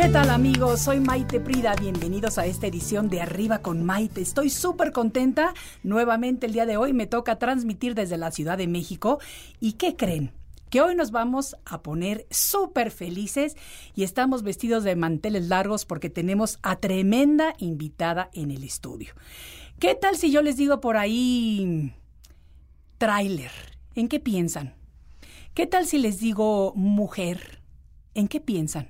¿Qué tal amigos? Soy Maite Prida, bienvenidos a esta edición de Arriba con Maite. Estoy súper contenta, nuevamente el día de hoy me toca transmitir desde la Ciudad de México. ¿Y qué creen? Que hoy nos vamos a poner súper felices y estamos vestidos de manteles largos porque tenemos a tremenda invitada en el estudio. ¿Qué tal si yo les digo por ahí tráiler? ¿En qué piensan? ¿Qué tal si les digo mujer? ¿En qué piensan?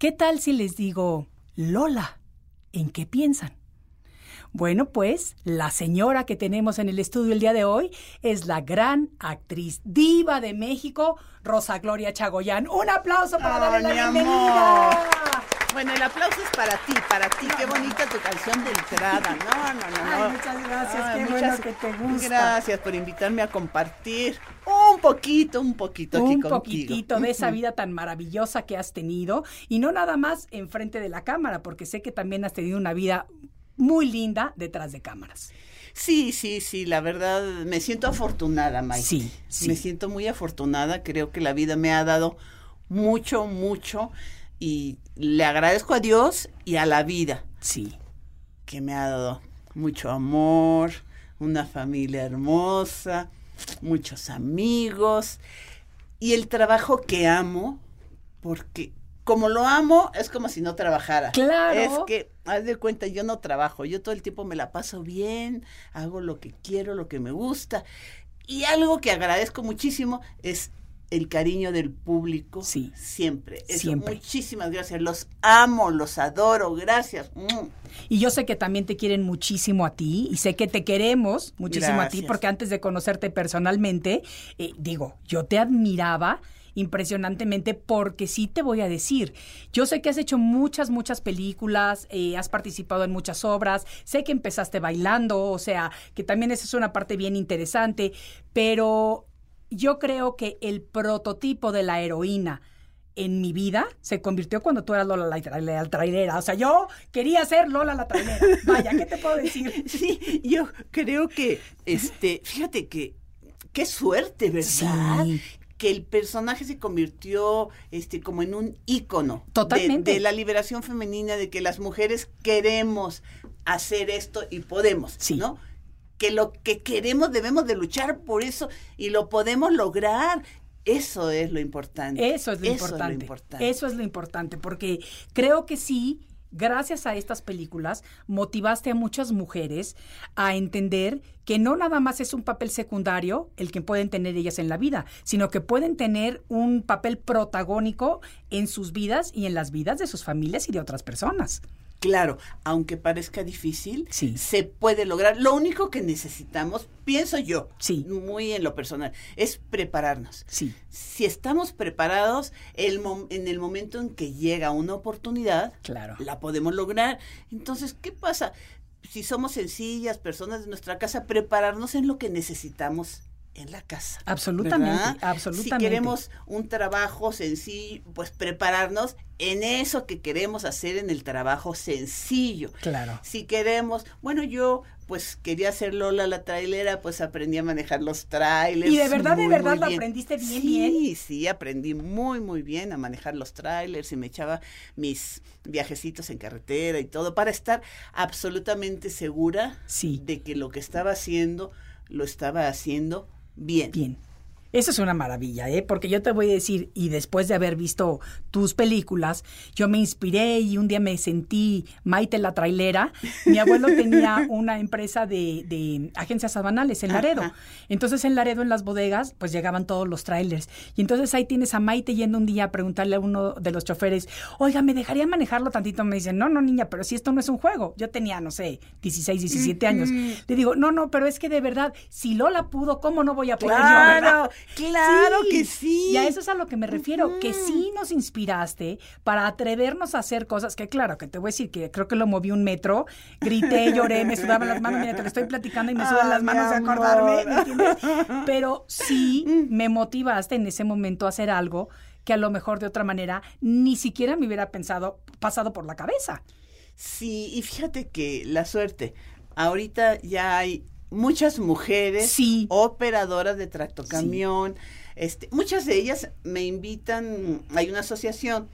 ¿Qué tal si les digo Lola? ¿En qué piensan? Bueno, pues la señora que tenemos en el estudio el día de hoy es la gran actriz diva de México, Rosa Gloria Chagoyán. Un aplauso para darle la bienvenida. amor. Bueno, el aplauso es para ti, para ti. Qué bonita tu canción de entrada. No, no, no, no. Ay, muchas gracias, Ay, qué bueno que te gusta. Gracias por invitarme a compartir un poquito, un poquito aquí un contigo. poquitito de esa vida tan maravillosa que has tenido y no nada más enfrente de la cámara, porque sé que también has tenido una vida muy linda detrás de cámaras. Sí, sí, sí, la verdad me siento afortunada, Mike. Sí, sí. Me siento muy afortunada, creo que la vida me ha dado mucho, mucho y le agradezco a Dios y a la vida Sí. que me ha dado mucho amor, una familia hermosa, muchos amigos y el trabajo que amo, porque como lo amo, es como si no trabajara. Claro. Es que, haz de cuenta, yo no trabajo, yo todo el tiempo me la paso bien, hago lo que quiero, lo que me gusta. Y algo que agradezco muchísimo es el cariño del público. Sí. Siempre. Eso, Siempre. Muchísimas gracias. Los amo, los adoro. Gracias. Mm. Y yo sé que también te quieren muchísimo a ti y sé que te queremos muchísimo a ti porque antes de conocerte personalmente, eh, digo, yo te admiraba impresionantemente porque sí te voy a decir, yo sé que has hecho muchas, muchas películas, eh, has participado en muchas obras, sé que empezaste bailando, o sea, que también esa es una parte bien interesante, pero yo creo que el prototipo de la heroína en mi vida se convirtió cuando tú eras Lola la, tra- la trailera. O sea, yo quería ser Lola la trailera. Vaya, ¿qué te puedo decir? Sí, yo creo que, este, fíjate que, qué suerte, ¿verdad? Sí. Que el personaje se convirtió, este, como en un ícono. de-. De, la liberación femenina, de que las mujeres queremos hacer esto y podemos, Sí. ¿no? Que lo que queremos debemos de luchar por eso y lo podemos lograr. Eso es lo importante. Eso es lo, importante. importante. Eso es lo importante, porque creo que sí, gracias a estas películas, motivaste a muchas mujeres a entender que no nada más es un papel secundario el que pueden tener ellas en la vida, sino que pueden tener un papel protagónico en sus vidas y en las vidas de sus familias y de otras personas. Claro, aunque parezca difícil, Sí. se puede lograr. Lo único que necesitamos, pienso yo, Sí. muy en lo personal, es prepararnos. Sí. Si estamos preparados, el en el momento en que llega una oportunidad, Claro. la podemos lograr. Entonces, ¿qué pasa? Si somos sencillas, personas de nuestra casa, prepararnos en lo que necesitamos en la casa. Absolutamente, ¿verdad? absolutamente. Si queremos un trabajo sencillo, pues prepararnos en eso que queremos hacer en el trabajo sencillo. Claro. Si queremos, bueno, yo pues quería ser Lola la trailera, pues aprendí a manejar los trailers. Y de verdad, de verdad, lo bien. aprendiste bien, sí, bien. Sí, sí, aprendí muy, muy bien a manejar los trailers y me echaba mis viajecitos en carretera y todo para estar absolutamente segura Sí. de que lo que estaba haciendo lo estaba haciendo bien. Eso es una maravilla, ¿eh? Porque yo te voy a decir, y después de haber visto tus películas, yo me inspiré y un día me sentí Maite la trailera. Mi abuelo tenía una empresa de, de agencias aduanales en Laredo. Ajá. Entonces en Laredo, en las bodegas, pues llegaban todos los trailers. Y entonces ahí tienes a Maite yendo un día a preguntarle a uno de los choferes, oiga, ¿me dejaría manejarlo tantito? Me dicen, no, no, niña, pero si esto no es un juego. Yo tenía, no sé, 16, 17 años. Le digo, no, no, pero es que de verdad, si Lola pudo, ¿cómo no voy a poder yo, verdad?" Claro, que sí. Y a eso es a lo que me refiero, que sí nos inspiraste para atrevernos a hacer cosas que, claro, que te voy a decir que creo que lo moví un metro, grité, lloré, me sudaban las manos, mira, te lo estoy platicando y me sudan las manos de acordarme, ¿me entiendes? Pero sí me motivaste en ese momento a hacer algo que a lo mejor de otra manera ni siquiera me hubiera pensado, pasado por la cabeza. Sí, y fíjate que la suerte, ahorita ya hay muchas mujeres Sí. operadoras de tractocamión, este, muchas de ellas me invitan, hay una asociación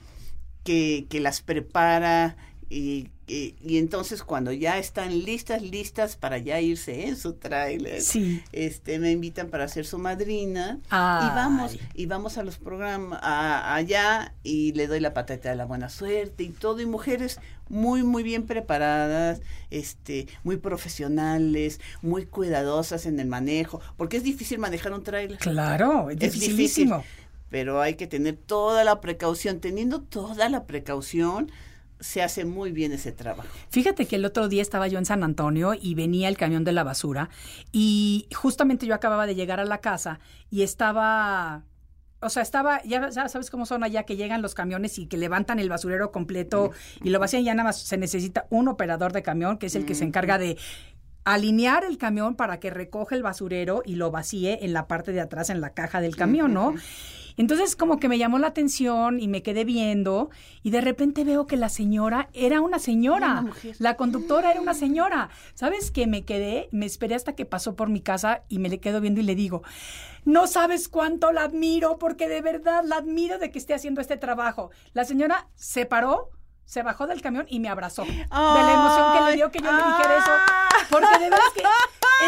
que, que las prepara y, y- y entonces cuando ya están listas, listas para ya irse en su tráiler, Sí. este, me invitan para ser su madrina Ay. y vamos y vamos a los programas a- allá y le doy la patata de la buena suerte y todo y mujeres muy muy bien preparadas este muy profesionales muy cuidadosas en el manejo porque es difícil manejar un tráiler Claro, es, es difícil dificilísimo. pero hay que tener toda la precaución teniendo toda la precaución se hace muy bien ese trabajo. Fíjate que el otro día estaba yo en San Antonio y venía el camión de la basura y justamente yo acababa de llegar a la casa y estaba, o sea, estaba, ya, ya sabes cómo son allá que llegan los camiones y que levantan el basurero completo y lo vacían ya nada más se necesita un operador de camión que es el que se encarga de alinear el camión para que recoge el basurero y lo vacíe en la parte de atrás en la caja del camión, ¿no? Entonces como que me llamó la atención y me quedé viendo y de repente veo que la señora era una señora. Una. La conductora era una señora. ¿Sabes qué? Me quedé, me esperé hasta que pasó por mi casa y me le quedo viendo y le digo, no sabes cuánto la admiro porque de verdad la admiro de que esté haciendo este trabajo. La señora se paró, se bajó del camión y me abrazó. de la emoción que le dio que yo le dijera eso. Porque de verdad es que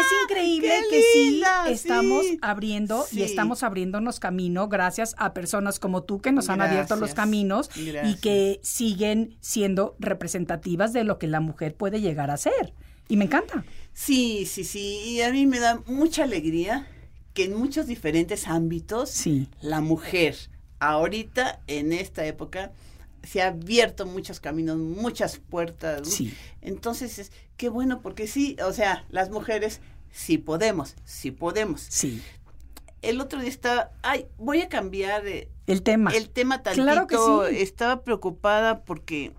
es increíble ¡Qué que sí estamos Sí. abriendo y estamos abriéndonos camino gracias a personas como tú que nos han abierto los Gracias. caminos y que siguen siendo representativas de lo que la mujer puede llegar a ser. Y me encanta. Sí, sí, sí. Y a mí me da mucha alegría que en muchos diferentes ámbitos Sí. la mujer ahorita en esta época se ha abierto muchos caminos, muchas puertas. Sí. Entonces, es, qué bueno, porque sí, o sea, las mujeres sí podemos, sí podemos. Sí. El otro día estaba, ay, voy a cambiar eh, El tema. el tema tantito. Claro que sí. Estaba preocupada porque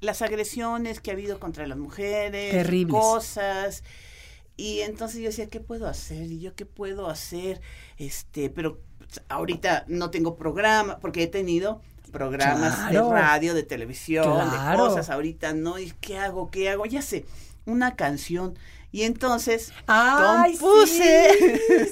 las agresiones que ha habido contra las mujeres, Terribles. cosas. Y entonces yo decía, ¿qué puedo hacer? Y yo, ¿qué puedo hacer? Este, pero pues, ahorita no tengo programa, porque he tenido programas Claro. de radio, de televisión, Claro. de cosas. Ahorita no, ¿y qué hago? ¿Qué hago? Ya sé, una canción. Y entonces Ay, compuse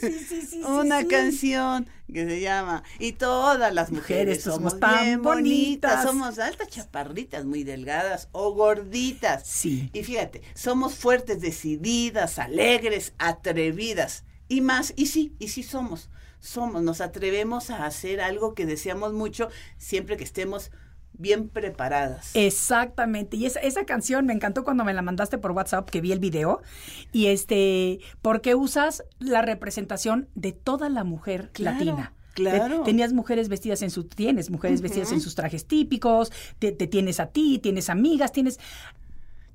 sí, sí, una canción que se llama Y todas las mujeres, Mujeres, somos somos tan bien bonitas, bonitas. somos altas chaparritas, muy delgadas o gorditas. Sí. Y fíjate, somos fuertes, decididas, alegres, atrevidas y más. Y sí, y sí somos. Somos, nos atrevemos a hacer algo que deseamos mucho siempre que estemos bien preparadas. Exactamente. Y esa, esa canción me encantó cuando me la mandaste por WhatsApp, que vi el video. Y este, porque usas la representación de toda la mujer Claro, latina. claro. Te- tenías mujeres vestidas en sus, tienes mujeres vestidas en sus trajes típicos, te, te tienes a ti, tienes amigas, tienes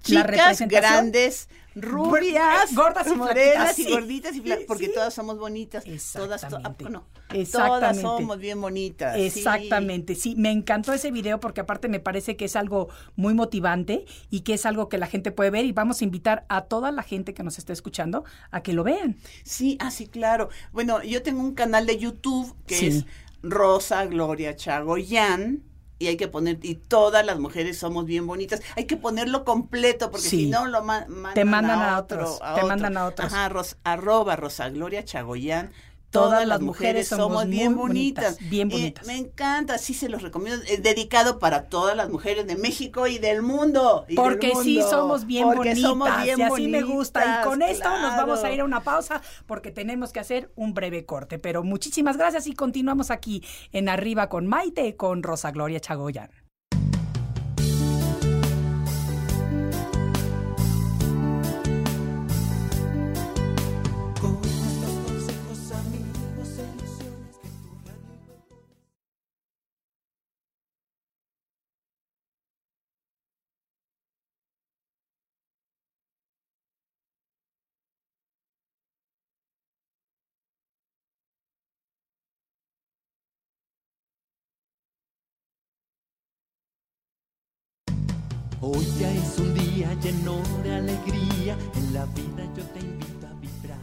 chicas grandes, rubias, gordas y morenas y gorditas y porque todas somos bonitas. Todas, no, todas somos bien bonitas. Exactamente, sí. me encantó ese video porque aparte me parece que es algo muy motivante y que es algo que la gente puede ver y vamos a invitar a toda la gente que nos está escuchando a que lo vean. Sí, así ah, claro. Bueno, yo tengo un canal de YouTube que es Rosa Gloria Chagoyán y hay que poner, y todas las mujeres somos bien bonitas. Hay que ponerlo completo, porque si no lo mandan, te mandan a, otros. te mandan a otros. Ajá, arroba Rosa Gloria Chagoyán todas las mujeres somos bien bonitas. Bien bonitas. me encanta, sí se los recomiendo. Es dedicado para todas las mujeres de México y del mundo. porque sí somos bien bonitas. y así me gusta. Y con esto nos vamos a ir a una pausa porque tenemos que hacer un breve corte. Pero muchísimas gracias y continuamos aquí en Arriba con Maite con Rosa Gloria Chagoyan. Hoy ya es un día lleno de alegría, en la vida yo te invito a vibrar.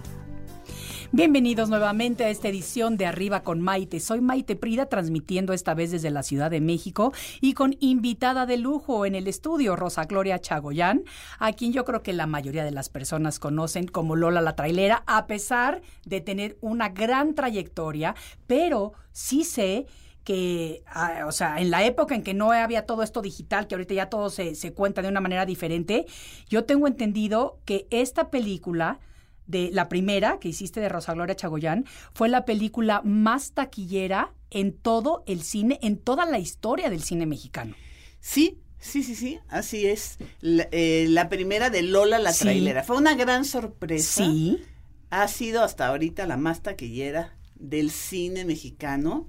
Bienvenidos nuevamente a esta edición de Arriba con Maite. Soy Maite Prida, transmitiendo esta vez desde la Ciudad de México y con invitada de lujo en el estudio, Rosa Gloria Chagoyán, a quien yo creo que la mayoría de las personas conocen como Lola la Trailera, a pesar de tener una gran trayectoria, pero sí sé que, ah, o sea, en la época en que no había todo esto digital, que ahorita ya todo se, se cuenta de una manera diferente, yo tengo entendido que esta película de la primera que hiciste de Rosa Gloria Chagoyán fue la película más taquillera en todo el cine, en toda la historia del cine mexicano. Sí, sí, sí, sí, así es. La, eh, primera de Lola la trailera. Fue una gran sorpresa. Sí. Ha sido hasta ahorita la más taquillera del cine mexicano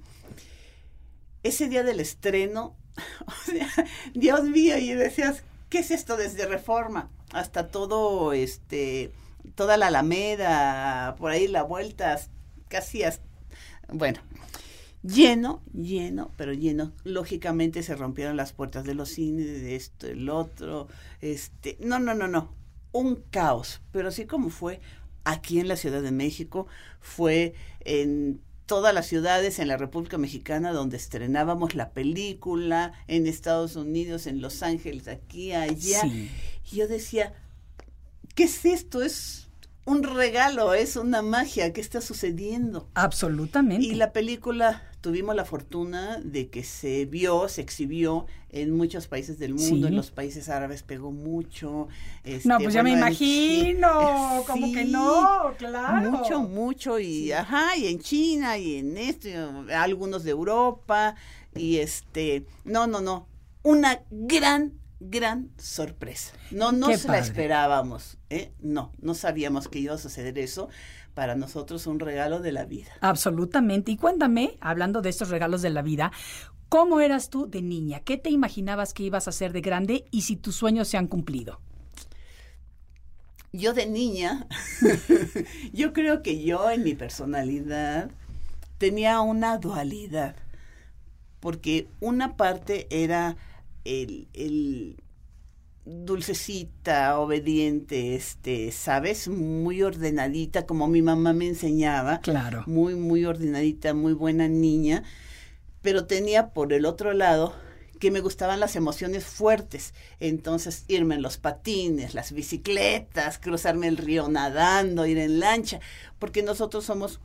ese día del estreno, o sea, Dios mío, y decías, ¿qué es esto desde Reforma? Hasta todo, este, toda la Alameda, por ahí la vuelta, casi hasta, bueno, lleno, lleno, pero lleno. Lógicamente se rompieron las puertas de los cines, de esto, el otro, este, no, no, no, no, un caos, pero así como fue aquí en la Ciudad de México, fue en todas las ciudades en la República Mexicana donde estrenábamos la película, en Estados Unidos, en Los Ángeles, aquí, allá. Y yo decía, ¿qué es esto? Es un regalo, es una magia, ¿qué está sucediendo? Absolutamente. Y la película tuvimos la fortuna de que se vio, se exhibió en muchos países del mundo, en los países árabes pegó mucho. Este, no, pues ya me imagino, como que no, claro. Mucho, mucho, y ajá, y en China, y en esto, algunos de Europa, y este, no, no, no, una gran gran sorpresa. No nos la esperábamos, ¿eh? No, no sabíamos que iba a suceder eso. Para nosotros un regalo de la vida. Absolutamente. Y cuéntame, hablando de estos regalos de la vida, ¿cómo eras tú de niña? ¿Qué te imaginabas que ibas a ser de grande y si tus sueños se han cumplido? Yo de niña, yo creo que yo en mi personalidad tenía una dualidad, porque una parte era el, dulcecita, obediente, este, ¿sabes? Muy ordenadita, como mi mamá me enseñaba. Claro. Muy, muy ordenadita, muy buena niña. Pero tenía por el otro lado que me gustaban las emociones fuertes. Entonces, irme en los patines, las bicicletas, cruzarme el río nadando, ir en lancha. Porque nosotros somos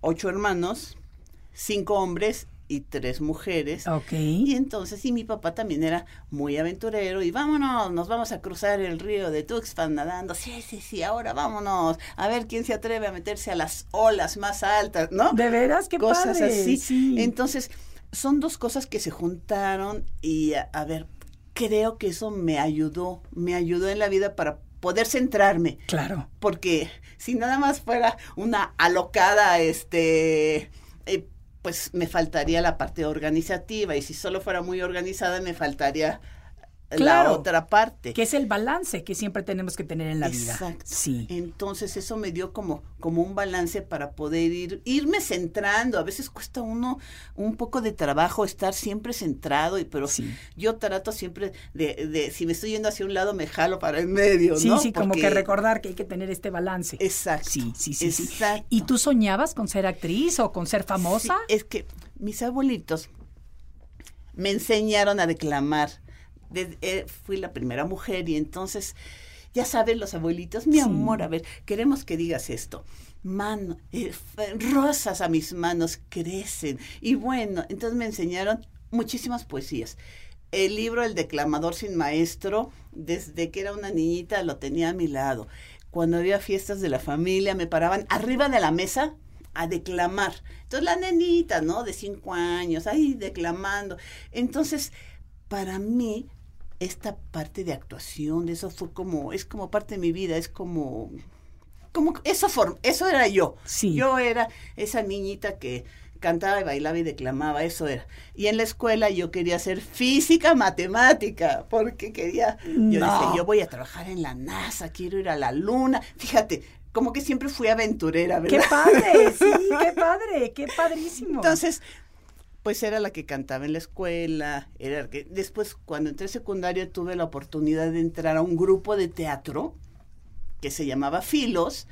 ocho hermanos, cinco hombres y tres mujeres. Ok. Y entonces, y mi papá también era muy aventurero y vámonos, nos vamos a cruzar el río de Tuxpan nadando. Sí, sí, sí, ahora vámonos. A ver quién se atreve a meterse a las olas más altas, ¿no? De veras, qué Cosas así. Sí. Entonces, son dos cosas que se juntaron y, a, ver, creo que eso me ayudó, me ayudó en la vida para poder centrarme. Claro. Porque si nada más fuera una alocada, este... Eh, pues me faltaría la parte organizativa y si solo fuera muy organizada me faltaría la otra parte. Que es el balance que siempre tenemos que tener en la vida. Exacto. Sí. Entonces eso me dio como, como un balance para poder ir, irme centrando. A veces cuesta uno un poco de trabajo estar siempre centrado, y, pero Sí. yo trato siempre de, de, si me estoy yendo hacia un lado, me jalo para el medio, Sí, ¿no? sí, como que recordar que hay que tener este balance. Exacto. Sí, sí, sí, sí. Exacto. ¿Y tú soñabas con ser actriz o con ser famosa? Sí, es que mis abuelitos me enseñaron a declamar. Desde- eh, fui la primera mujer y entonces, ya saben los abuelitos, mi Sí. amor, a ver, queremos que digas esto. Mano, eh, rosas a mis manos crecen. Y bueno, entonces me enseñaron muchísimas poesías. El libro El declamador sin maestro, desde que era una niñita lo tenía a mi lado. Cuando había fiestas de la familia, me paraban arriba de la mesa a declamar. Entonces la nenita, ¿no? De cinco años, ahí declamando. Entonces, para mí, esta parte de actuación, de eso fue como, es como parte de mi vida, es como, como, eso, form- eso era yo. Sí. Yo era esa niñita que cantaba y bailaba y declamaba, eso era. Y en la escuela yo quería ser física matemática, porque quería, yo decía, yo voy a trabajar en la NASA, quiero ir a la luna. Fíjate, como que siempre fui aventurera, ¡Qué ¿verdad? padre! Sí, qué padre, qué padrísimo. Entonces, pues era la que cantaba en la escuela, era la que después cuando entré a secundaria tuve la oportunidad de entrar a un grupo de teatro que se llamaba Filos,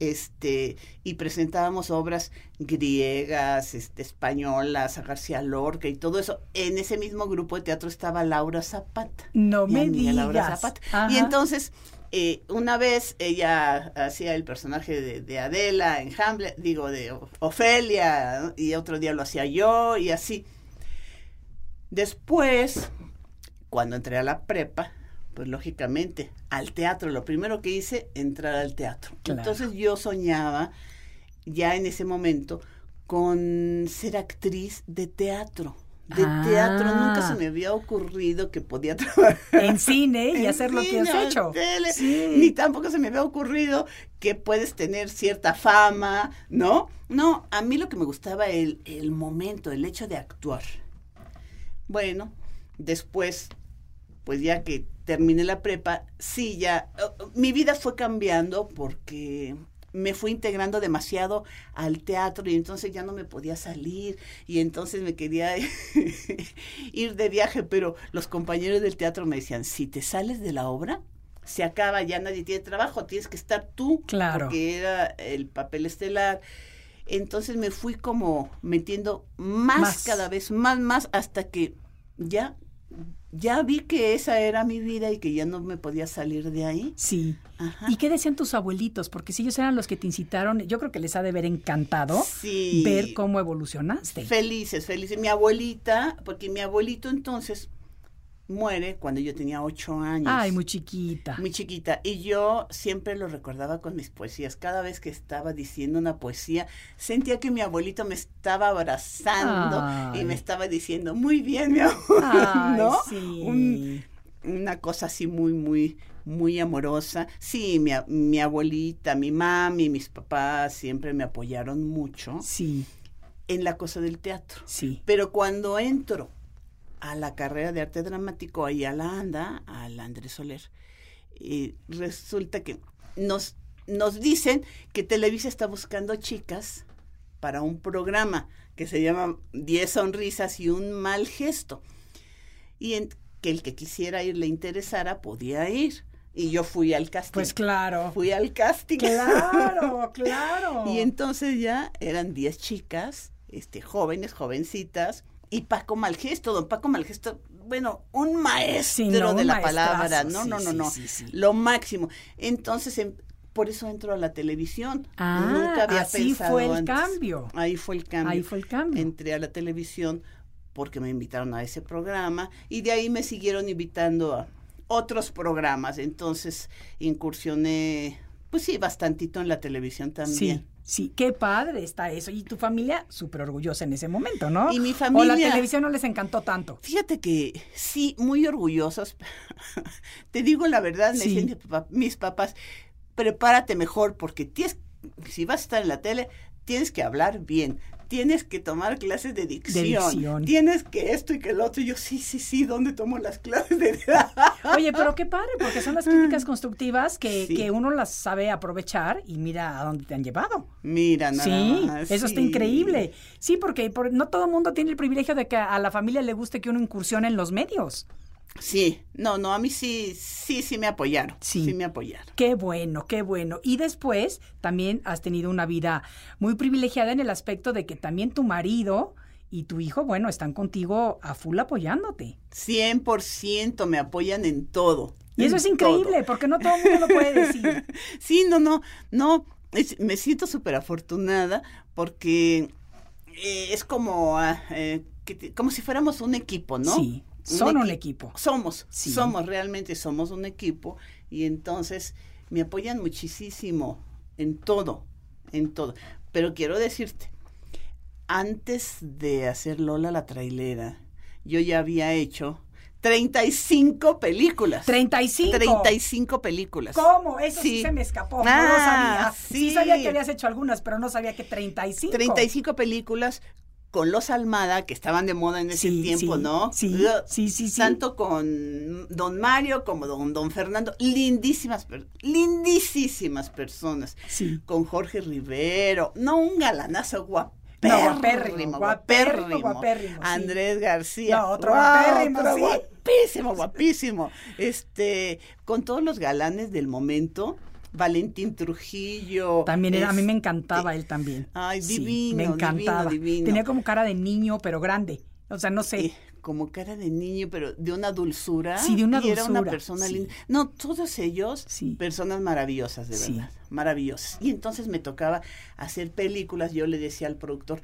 este, y presentábamos obras griegas, este, españolas, a García Lorca y todo eso. En ese mismo grupo de teatro estaba Laura Zapata. No me Laura digas. Zapata. Ajá. Y entonces, eh, una vez ella hacía el personaje de, de Adela en Hamlet, digo, de Ofelia, ¿no? y otro día lo hacía yo, y así. Después, cuando entré a la prepa, pues lógicamente, al teatro, lo primero que hice, entrar al teatro. Claro. Entonces yo soñaba, ya en ese momento, con ser actriz de teatro. De Ah. teatro, nunca se me había ocurrido que podía trabajar En cine y en hacer lo que has hecho. tele, Sí. Ni tampoco se me había ocurrido que puedes tener cierta fama, ¿no? No, a mí lo que me gustaba el, el momento, el hecho de actuar. Bueno, después, pues ya que terminé la prepa, sí, ya, mi vida fue cambiando porque me fui integrando demasiado al teatro y entonces ya no me podía salir y entonces me quería ir de viaje, pero los compañeros del teatro me decían, si te sales de la obra, se acaba, ya nadie tiene trabajo, tienes que estar tú, Claro. porque era el papel estelar. Entonces me fui como metiendo más, Más. cada vez más, más, hasta que ya, ya vi que esa era mi vida y que ya no me podía salir de ahí. Sí. Ajá. ¿Y qué decían tus abuelitos? Porque si ellos eran los que te incitaron, yo creo que les ha de haber encantado Sí. ver cómo evolucionaste. Felices, felices. Mi abuelita, porque mi abuelito entonces muere cuando yo tenía ocho años. Ay, muy chiquita. Muy chiquita. Y yo siempre lo recordaba con mis poesías. Cada vez que estaba diciendo una poesía, sentía que mi abuelito me estaba abrazando Ay. y me estaba diciendo, muy bien, mi amor. Ay, ¿No? sí. Un- una cosa así muy, muy, muy amorosa. Sí, mi, mi abuelita, mi mami, mis papás siempre me apoyaron mucho Sí, en la cosa del teatro. sí. Pero cuando entro a la carrera de arte dramático, ahí a la ANDA, a la Andrés Soler, eh, resulta que nos, nos dicen que Televisa está buscando chicas para un programa que se llama 10 sonrisas y un mal gesto. Y en- que el que quisiera ir le interesara podía ir. Y yo fui al casting. Pues claro. Fui al casting. Claro, claro. Y entonces ya eran 10 chicas, este, jóvenes, jovencitas, y Paco Malgesto, don Paco Malgesto, bueno, un maestro Sí, no, de un la palabra, no, sí, no, no, no, sí, lo máximo. Entonces, em- por eso entro a la televisión. Ah, Nunca había así pensado fue el antes. cambio. Ahí fue el cambio. Ahí fue el cambio. Entré a la televisión porque me invitaron a ese programa y de ahí me siguieron invitando a otros programas. Entonces incursioné, pues sí, bastantito en la televisión también. Sí, qué padre está eso. Y tu familia súper orgullosa en ese momento, ¿no? Y mi O la familia- televisión no les encantó tanto. Fíjate que sí, muy orgullosos. Te digo la verdad, me Sí. dicen mis papás, prepárate mejor porque tienes, si vas a estar en la tele, tienes que hablar bien, tienes que tomar clases de dicción, dicción. tienes que esto y que el otro. Y yo, sí, sí, sí, ¿dónde tomo las clases de Oye, pero qué padre, porque son las críticas constructivas que, Sí. que uno las sabe aprovechar y mira a dónde te han llevado. Mira, nada Sí, más, eso está increíble. Sí, porque por- no todo el mundo tiene el privilegio de que a la familia le guste que uno incursione en los medios. Sí, no, no, a mí sí, sí, sí me apoyaron. Sí. Sí, me apoyaron. Qué bueno, qué bueno. Y después también has tenido una vida muy privilegiada en el aspecto de que también tu marido y tu hijo, bueno, están contigo a full apoyándote. 100% me apoyan en todo. Y eso es increíble, todo. porque no todo el mundo lo puede decir. Sí, no, no, no, es- me siento súper afortunada porque eh, es como, ah, eh, que como si fuéramos un equipo, ¿no? Sí, son un equi- equipo. Somos, Sí. somos, realmente somos un equipo y entonces me apoyan muchísimo en todo, en todo. Pero quiero decirte, antes de hacer Lola la trailera, yo ya había hecho 35 películas. 35. 35 películas. ¿Cómo? Eso sí. Sí. se me escapó. no lo Ah, sabía. Sí. sí. sabía que habías hecho algunas, pero no sabía que 35. 35 películas con los Almada, que estaban de moda en ese Sí, tiempo, sí, ¿no? sí, Ugh, sí, sí, sí. Tanto con Don Mario como Don, don Fernando. Lindísimas, lindísimas personas. Sí. Con Jorge Rivero. No, un galanazo guapérrimo. guapérrimo, guapérrimo, guapérrimo, sí. Andrés García. No, otro Guau, guapérrimo, otro sí. Guapísimo, guapísimo. Este, con todos los galanes del momento. Valentín Trujillo. También era, a mí me este, encantaba él también. Ay, Sí, divino, Me encantaba. divino, divino. Tenía como cara de niño, pero grande. O sea, no sé. Eh, como cara de niño, pero de una dulzura. Sí, de una y era una dulzura, persona sí. linda. No, todos ellos, Sí. personas maravillosas, de Sí. verdad. Maravillosas. Y entonces me tocaba hacer películas. Yo le decía al productor,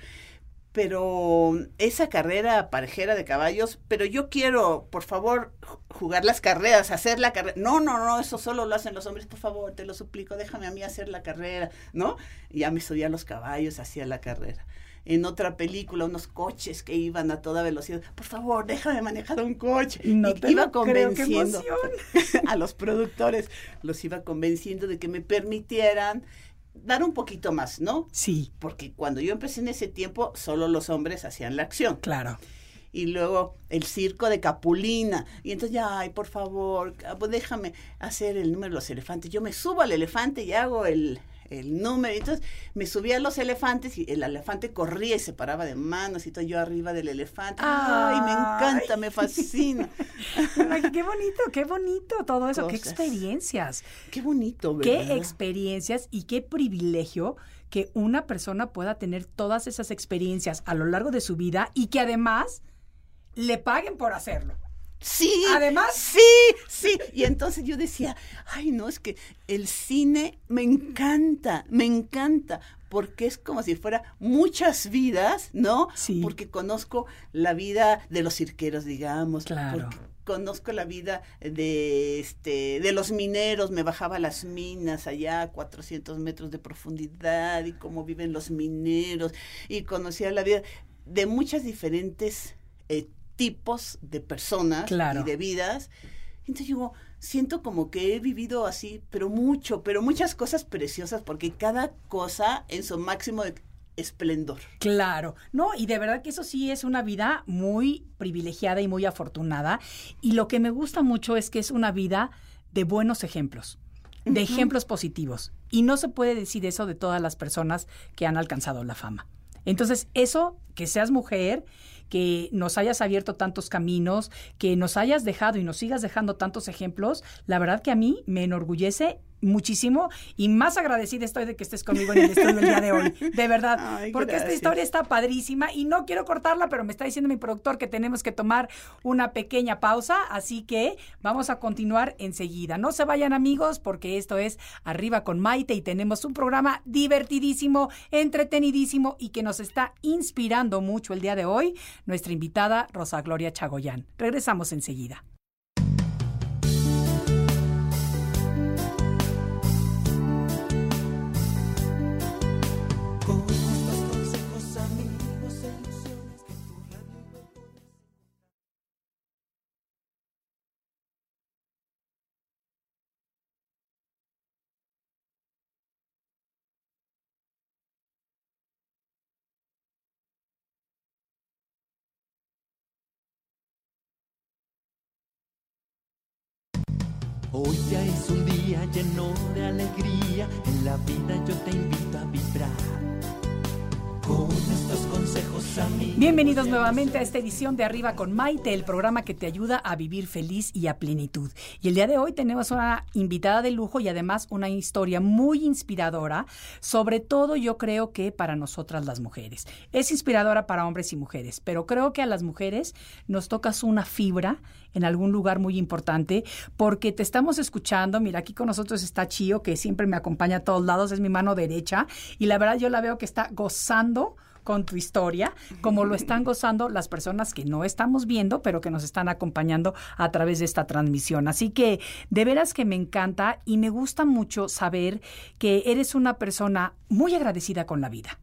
pero esa carrera parejera de caballos, pero yo quiero, por favor, ju- jugar las carreras, hacer la carrera. No, no, no, eso solo lo hacen los hombres, por favor, te lo suplico, déjame a mí hacer la carrera, ¿no? Y ya me subía a los caballos, hacía la carrera. En otra película, unos coches que iban a toda velocidad. Por favor, déjame manejar un coche. No Y te iba creo, convenciendo a los productores, los iba convenciendo de que me permitieran dar un poquito más, ¿no? Sí, Porque cuando yo empecé en ese tiempo, solo los hombres hacían la acción. claro. Y luego el circo de Capulina. Y entonces ya, ay, por favor, pues déjame hacer el número de los elefantes. Yo me subo al elefante y hago el, el número. Entonces me subí a los elefantes y el elefante corría y se paraba de manos y todo yo arriba del elefante. Ay, me encanta, me fascina. Qué bonito, qué bonito todo eso. Qué experiencias. Qué bonito, ¿verdad? Qué experiencias y qué privilegio que una persona pueda tener todas esas experiencias a lo largo de su vida y que además le paguen por hacerlo. Sí. Además- Sí, sí. Y entonces yo decía, ay, no, es que el cine me encanta, me encanta, porque es como si fuera muchas vidas, ¿no? Sí. Porque conozco la vida de los cirqueros, digamos. Claro. Porque conozco la vida de este de los mineros, me bajaba a las minas allá a 400 metros de profundidad y cómo viven los mineros y conocía la vida de muchas diferentes eh, tipos de personas Claro. y de vidas. Entonces yo siento como que he vivido así, pero mucho, pero muchas cosas preciosas, porque cada cosa en su máximo de esplendor. Claro, no, y de verdad que eso sí es una vida muy privilegiada y muy afortunada. Y lo que me gusta mucho es que es una vida de buenos ejemplos, de ejemplos positivos. Y no se puede decir eso de todas las personas que han alcanzado la fama. Entonces, eso, que seas mujer, que nos hayas abierto tantos caminos, que nos hayas dejado y nos sigas dejando tantos ejemplos, la verdad que a mí me enorgullece muchísimo y más agradecida estoy de que estés conmigo en el estudio el día de hoy. De verdad. Ay, porque esta historia está padrísima y no quiero cortarla, pero me está diciendo mi productor que tenemos que tomar una pequeña pausa, así que vamos a continuar enseguida. No se vayan amigos porque esto es Arriba con Maite y tenemos un programa divertidísimo, entretenidísimo y que nos está inspirando mucho el día de hoy, nuestra invitada Rosa Gloria Chagoyán. Regresamos enseguida. Hoy ya es un día lleno de alegría, en la vida yo te invito a vibrar. Con estos consejos. Bienvenidos nuevamente a esta edición de Arriba con Maite, el programa que te ayuda a vivir feliz y a plenitud. Y el día de hoy tenemos una invitada de lujo y además una historia muy inspiradora, sobre todo yo creo que para nosotras las mujeres. Es inspiradora para hombres y mujeres, pero creo que a las mujeres nos tocas una fibra en algún lugar muy importante porque te estamos escuchando. Mira, aquí con nosotros está Chío, que siempre me acompaña a todos lados, es mi mano derecha y la verdad yo la veo que está gozando con tu historia, como lo están gozando las personas que no estamos viendo, pero que nos están acompañando a través de esta transmisión. Así que de veras que me encanta y me gusta mucho saber que eres una persona muy agradecida con la vida.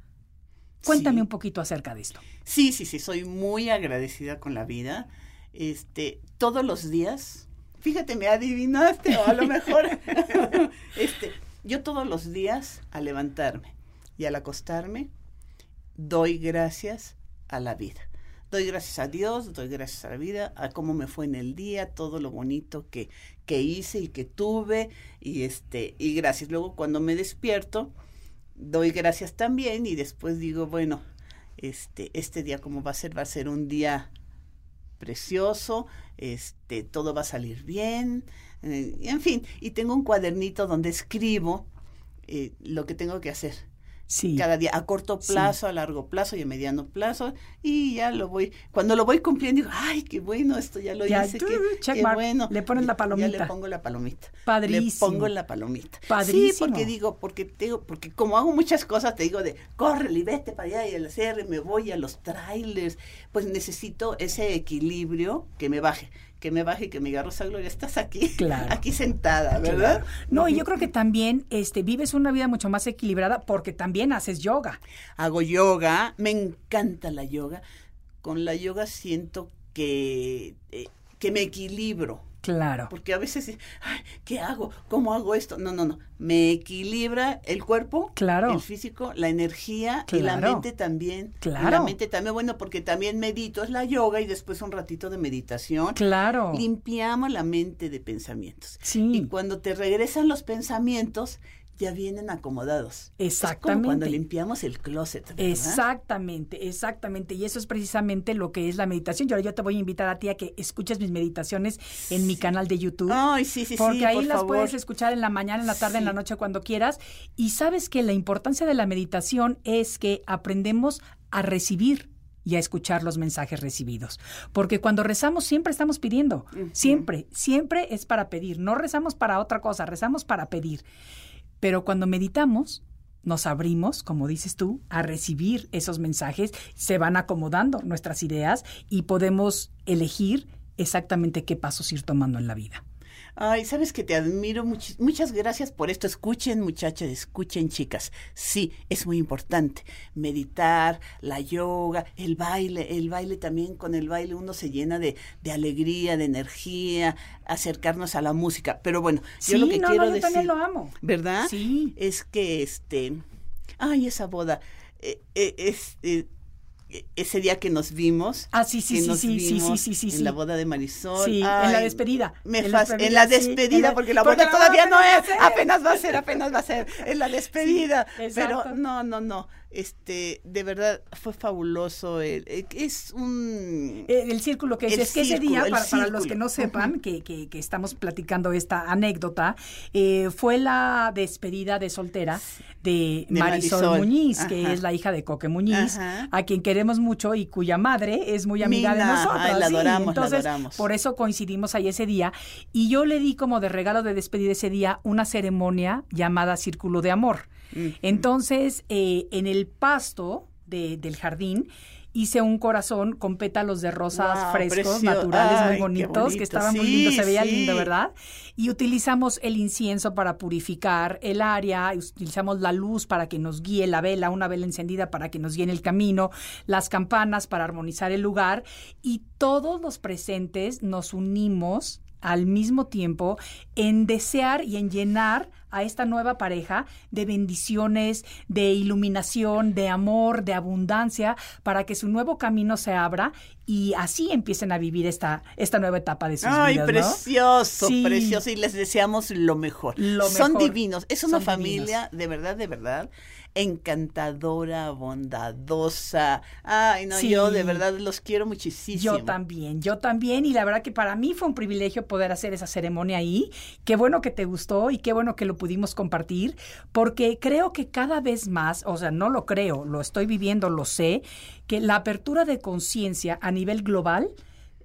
Cuéntame Sí. un poquito acerca de esto. Sí, sí, sí, soy muy agradecida con la vida. Este, todos los días, fíjate, me adivinaste, o a lo mejor, este, yo todos los días al levantarme y al acostarme, doy gracias a la vida. Doy gracias a Dios, doy gracias a la vida, a cómo me fue en el día, todo lo bonito que, que hice y que tuve, y este, y gracias. Luego cuando me despierto, doy gracias también, y después digo, bueno, este, este día cómo va a ser, va a ser un día precioso, este, todo va a salir bien, eh, en fin, y tengo un cuadernito donde escribo eh, lo que tengo que hacer Sí. cada día, a corto Sí. plazo, a largo plazo y a mediano plazo, y ya lo voy, cuando lo voy cumpliendo, digo, ay, qué bueno, esto ya lo Ya, hice, tú, qué, check qué mark, bueno. le pones la Ya palomita. le pongo la palomita. Padrísimo. Le pongo la palomita. Padrísimo. Sí, porque digo, porque te digo, porque como hago muchas cosas, te digo de, corre y vete para allá y al hacer, me voy a los trailers, pues necesito ese equilibrio que me baje, que me baje y que me diga, Rosa Gloria, estás aquí, Claro. aquí sentada, ¿verdad? Claro. No, y yo creo que también este, vives una vida mucho más equilibrada porque también haces yoga. hago yoga, me encanta la yoga. Con la yoga siento que, eh, que me equilibro. Claro. Porque a veces, ay, ¿qué hago? ¿Cómo hago esto? No, no, no. Me equilibra el cuerpo, Claro. el físico, la energía y la mente también. Y Claro. la mente también, bueno, porque también medito, es la yoga y después un ratito de meditación. Claro. Limpiamos la mente de pensamientos. Sí. Y cuando te regresan los pensamientos, ya vienen acomodados. Es como Exactamente. cuando limpiamos el closet. ¿verdad? Exactamente, exactamente. Y eso es precisamente lo que es la meditación. Y ahora yo te voy a invitar a ti a que escuches mis meditaciones en mi canal de YouTube. Ay, sí, sí, porque sí, ahí por las favor. puedes escuchar en la mañana, en la tarde, en la noche, cuando quieras. Y sabes que la importancia de la meditación es que aprendemos a recibir y a escuchar los mensajes recibidos. Porque cuando rezamos siempre estamos pidiendo. Siempre, siempre es para pedir. No rezamos para otra cosa, rezamos para pedir. Pero cuando meditamos, nos abrimos, como dices tú, a recibir esos mensajes, se van acomodando nuestras ideas y podemos elegir exactamente qué pasos ir tomando en la vida. Ay, sabes que te admiro. much- muchas gracias por esto. Escuchen, muchachas, escuchen, chicas. Sí, es muy importante. Meditar, la yoga, el baile. El baile también, con el baile uno se llena de, de alegría, de energía, acercarnos a la música. Pero bueno, Sí, yo lo que no, quiero no, yo decir. también lo amo. ¿Verdad? Sí. Es que este. Ay, esa boda. eh, eh, es. eh, eh, ese día que nos vimos. Ah, sí, sí, que sí, nos sí, sí, vimos sí, sí, sí, En la boda de Marisol. Sí, en la despedida. Me En la despedida, en la despedida, porque la boda todavía no es, apenas va a ser, apenas va a ser, en la despedida. Pero no, no, no, este, de verdad fue fabuloso. el- eh, es un... El círculo que es, es que ese día, para, para los que no sepan, que, que- que estamos platicando esta anécdota, eh, fue la despedida de soltera de, De Marisol, Marisol. Muñiz, que es la hija de Coque Muñiz, Ajá. a quien queremos mucho y cuya madre es muy amiga de nosotros. ay, la sí. adoramos, la Entonces, adoramos. por eso coincidimos ahí ese día. Y yo le di como de regalo de despedida ese día una ceremonia llamada Círculo de Amor. Entonces, eh, en el pasto de- del jardín hice un corazón con pétalos de rosas frescos, precio- naturales, Ay, muy bonitos, que estaban muy lindos, se veía sí. lindo, ¿verdad? Y utilizamos el incienso para purificar el área, utilizamos la luz para que nos guíe la vela, una vela encendida para que nos guíe en el camino, las campanas para armonizar el lugar y todos los presentes nos unimos al mismo tiempo en desear y en llenar a esta nueva pareja de bendiciones, de iluminación, de amor, de abundancia, para que su nuevo camino se abra y así empiecen a vivir esta, esta nueva etapa de sus Ay, vidas. ¿no? precioso, Sí. precioso. Y les deseamos lo mejor. Lo Son mejor. divinos. Es una Son familia, de verdad, de verdad, encantadora, bondadosa. Ay, no, Sí. yo de verdad los quiero muchísimo. Yo también, yo también, y la verdad que para mí fue un privilegio poder hacer esa ceremonia ahí. Qué bueno que te gustó y qué bueno que lo pudimos compartir, porque creo que cada vez más, o sea, no lo creo, lo estoy viviendo, lo sé, que la apertura de conciencia a nivel global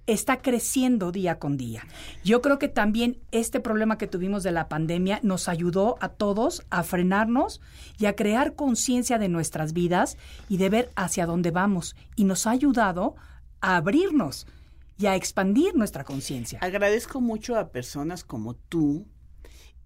está creciendo día con día. Yo creo que también este problema que tuvimos de la pandemia nos ayudó a todos a frenarnos y a crear conciencia de nuestras vidas y de ver hacia dónde vamos. Y nos ha ayudado a abrirnos y a expandir nuestra conciencia. Agradezco mucho a personas como tú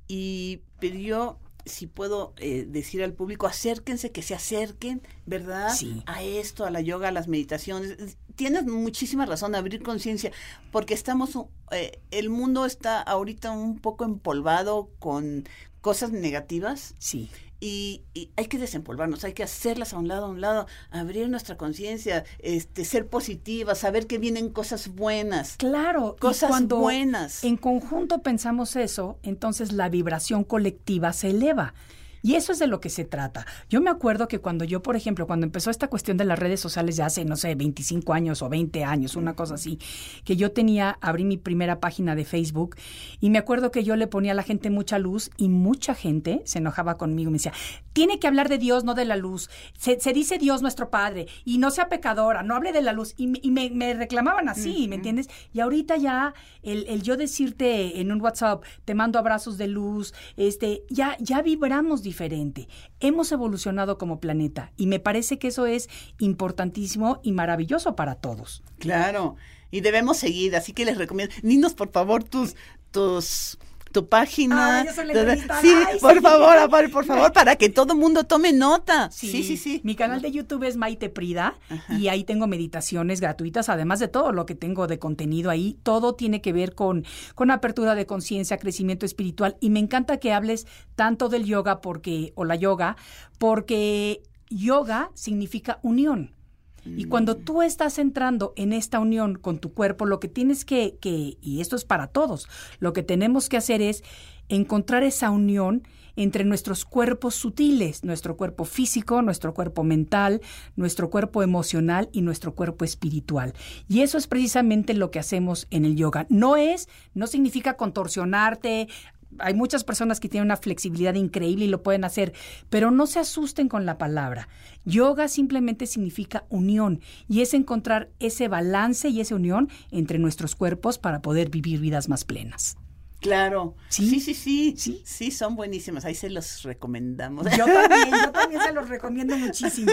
y pidió si puedo eh, decir al público, acérquense, que se acerquen, ¿verdad? Sí. A esto, a la yoga, a las meditaciones. Tienes muchísima razón, abrir conciencia, porque estamos, eh, el mundo está ahorita un poco empolvado con cosas negativas Sí. Y, y hay que desempolvarnos, hay que hacerlas a un lado, a un lado, abrir nuestra conciencia, este, ser positivas, saber que vienen cosas buenas. Claro, Cosas cuando buenas. En conjunto pensamos eso, entonces la vibración colectiva se eleva. Y eso es de lo que se trata. Yo me acuerdo que cuando yo, por ejemplo, cuando empezó esta cuestión de las redes sociales ya hace, no sé, 25 años o 20 años, una cosa así, que yo tenía, abrí mi primera página de Facebook y me acuerdo que yo le ponía a la gente mucha luz y mucha gente se enojaba conmigo. Me decía, tiene que hablar de Dios, no de la luz. Se, se dice Dios nuestro Padre y no sea pecadora, no hable de la luz. Y, me- y me, me reclamaban así, ¿me entiendes? Y ahorita ya el, el yo decirte en un WhatsApp, te mando abrazos de luz, este, ya, ya vibramos diferente. Hemos evolucionado como planeta y me parece que eso es importantísimo y maravilloso para todos. Claro, y debemos seguir, así que les recomiendo, Ninos, por favor, tus, tus, tu página. Ay, yo soy la entrevistada. Sí, Ay, por favor, amor, por favor, para que todo el mundo tome nota. Sí, sí, sí. Mi canal de YouTube es Maite Prida y ahí tengo meditaciones gratuitas, además de todo lo que tengo de contenido ahí. Todo tiene que ver con, con apertura de conciencia, crecimiento espiritual. Y me encanta que hables tanto del yoga porque, o la yoga, porque yoga significa unión. Y cuando tú estás entrando en esta unión con tu cuerpo, lo que tienes que, que, y esto es para todos, lo que tenemos que hacer es encontrar esa unión entre nuestros cuerpos sutiles, nuestro cuerpo físico, nuestro cuerpo mental, nuestro cuerpo emocional y nuestro cuerpo espiritual. Y eso es precisamente lo que hacemos en el yoga. No es, no significa contorsionarte, hay muchas personas que tienen una flexibilidad increíble y lo pueden hacer, pero no se asusten con la palabra. Yoga simplemente significa unión y es encontrar ese balance y esa unión entre nuestros cuerpos para poder vivir vidas más plenas. Claro. ¿Sí? Sí, sí, sí. ¿Sí? Sí, son buenísimas. Ahí se los recomendamos. Yo también, yo también se los recomiendo muchísimo.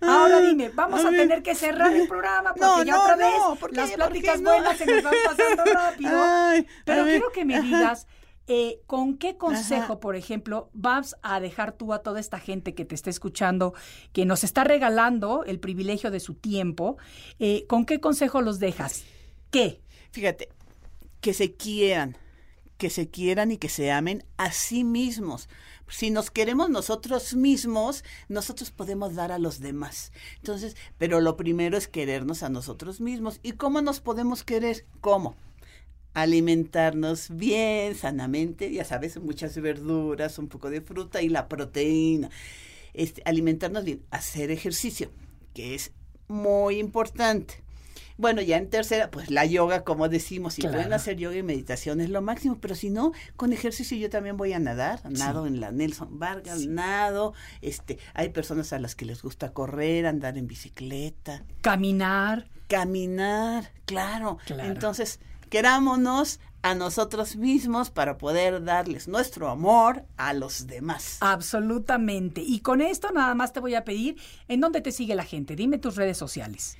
Ahora dime, vamos a, tener que cerrar el programa porque No, ya no, otra vez las ¿Por pláticas buenas se nos van pasando rápido. Ay, Pero quiero que me digas, eh, ¿con qué consejo, Ajá. por ejemplo, vas a dejar tú a toda esta gente que te está escuchando, que nos está regalando el privilegio de su tiempo? eh, ¿Con qué consejo los dejas? ¿Qué? Fíjate, que se quieran, que se quieran y que se amen a sí mismos. Si nos queremos nosotros mismos, nosotros podemos dar a los demás. Entonces, pero lo primero es querernos a nosotros mismos. ¿Y cómo nos podemos querer? ¿Cómo? Alimentarnos bien, sanamente, ya sabes, muchas verduras, un poco de fruta y la proteína. Este, alimentarnos bien, hacer ejercicio, que es muy importante. Bueno, ya en tercera, pues la yoga, como decimos, si Claro. pueden hacer yoga y meditación es lo máximo, pero si no, con ejercicio yo también voy a nadar, nado en la Nelson Vargas, nado, este, hay personas a las que les gusta correr, andar en bicicleta, Caminar. caminar, claro. Claro. Entonces, querámonos a nosotros mismos para poder darles nuestro amor a los demás. Absolutamente. Y con esto nada más te voy a pedir, ¿en dónde te sigue la gente? Dime tus redes sociales.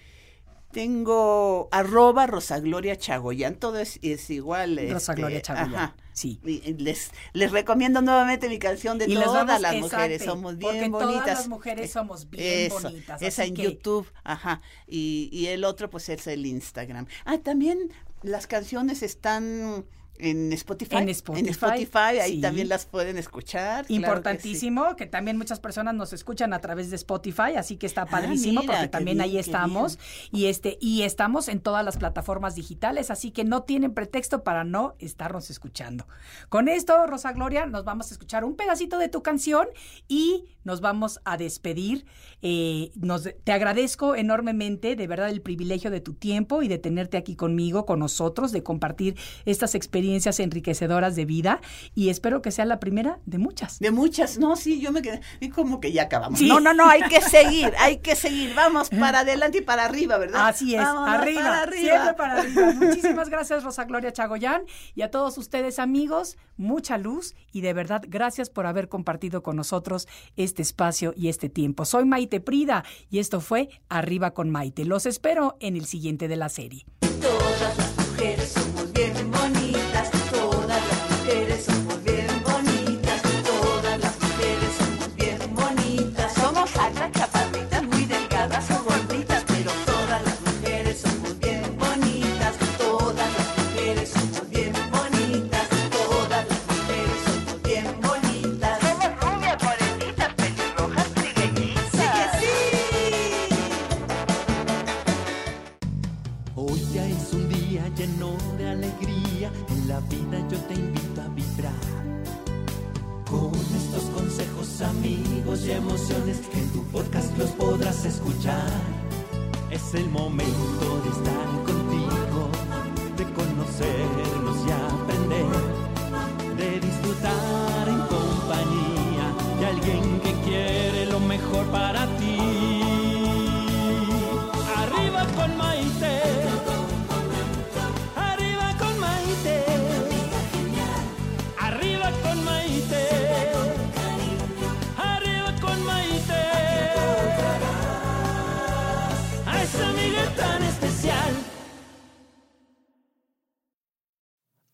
Tengo arroba Rosagloria Chagoyán, todo es, es igual. Rosa este, Gloria Chagoyán, ajá. sí. Y- les, les recomiendo nuevamente mi canción de Y todas las mujeres, somos bien porque todas bonitas. las mujeres Eh, somos bien eso, bonitas, Esa en que- YouTube, ajá. Y, y el otro pues es el Instagram. Ah, también las canciones están En Spotify. En Spotify, ahí sí. también las pueden escuchar. claro que sí. Importantísimo, que, también muchas personas nos escuchan a través de Spotify, así que está padrísimo Ah, mira, porque también ahí bien, estamos y este y estamos en todas las plataformas digitales, así que no tienen pretexto para no estarnos escuchando. Con esto, Rosa Gloria, nos vamos a escuchar un pedacito de tu canción y nos vamos a despedir. Eh, nos, te agradezco enormemente, de verdad, el privilegio de tu tiempo y de tenerte aquí conmigo, con nosotros, de compartir estas experiencias enriquecedoras de vida y espero que sea la primera de muchas. De muchas, no, sí, yo me quedé, y como que ya acabamos. Sí. No, no, no, hay que seguir, hay que seguir, vamos para adelante y para arriba, ¿verdad? Así es, Vámonos arriba, para arriba. siempre para arriba. Muchísimas gracias, Rosa Gloria Chagoyán, y a todos ustedes, amigos, mucha luz y de verdad, gracias por haber compartido con nosotros este espacio y este tiempo. Soy Maite Prida y esto fue Arriba con Maite. Los espero en el siguiente de la serie. Todas las mujeres somos bien